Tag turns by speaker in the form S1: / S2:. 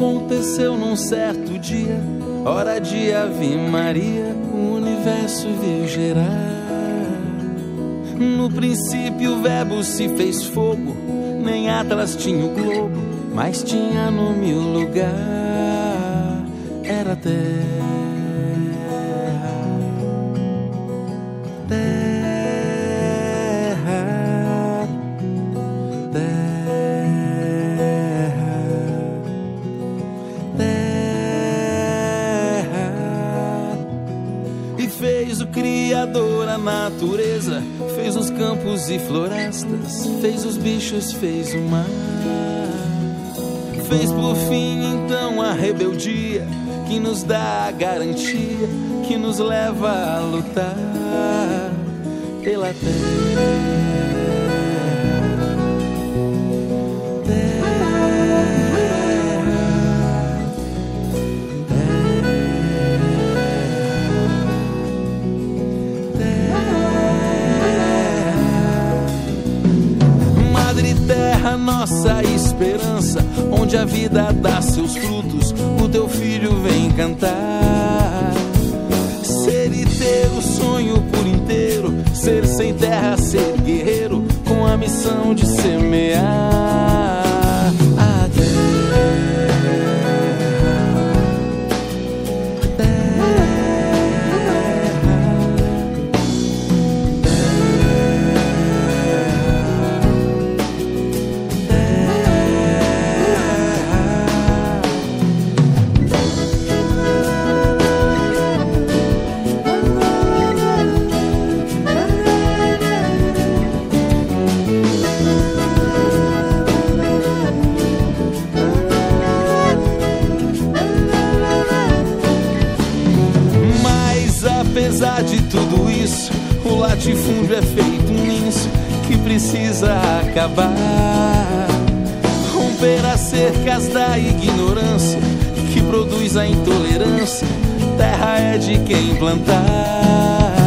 S1: aconteceu num certo dia, hora de Ave Maria, o universo veio gerar. No princípio o verbo se fez fogo, nem Atlas tinha o globo, mas tinha no mil lugar, era terra. Criador a natureza, fez os campos e florestas, fez os bichos, fez o mar. Fez por fim então a rebeldia que nos dá a garantia que nos leva a lutar pela terra. Nossa esperança, onde a vida dá seus frutos, o teu filho vem cantar. Ser e ter o sonho por inteiro, ser sem terra, ser guerreiro, com a missão de semear. Latifúndio é feito nisso que precisa acabar. Romper as cercas da ignorância que produz a intolerância. Terra é de quem plantar.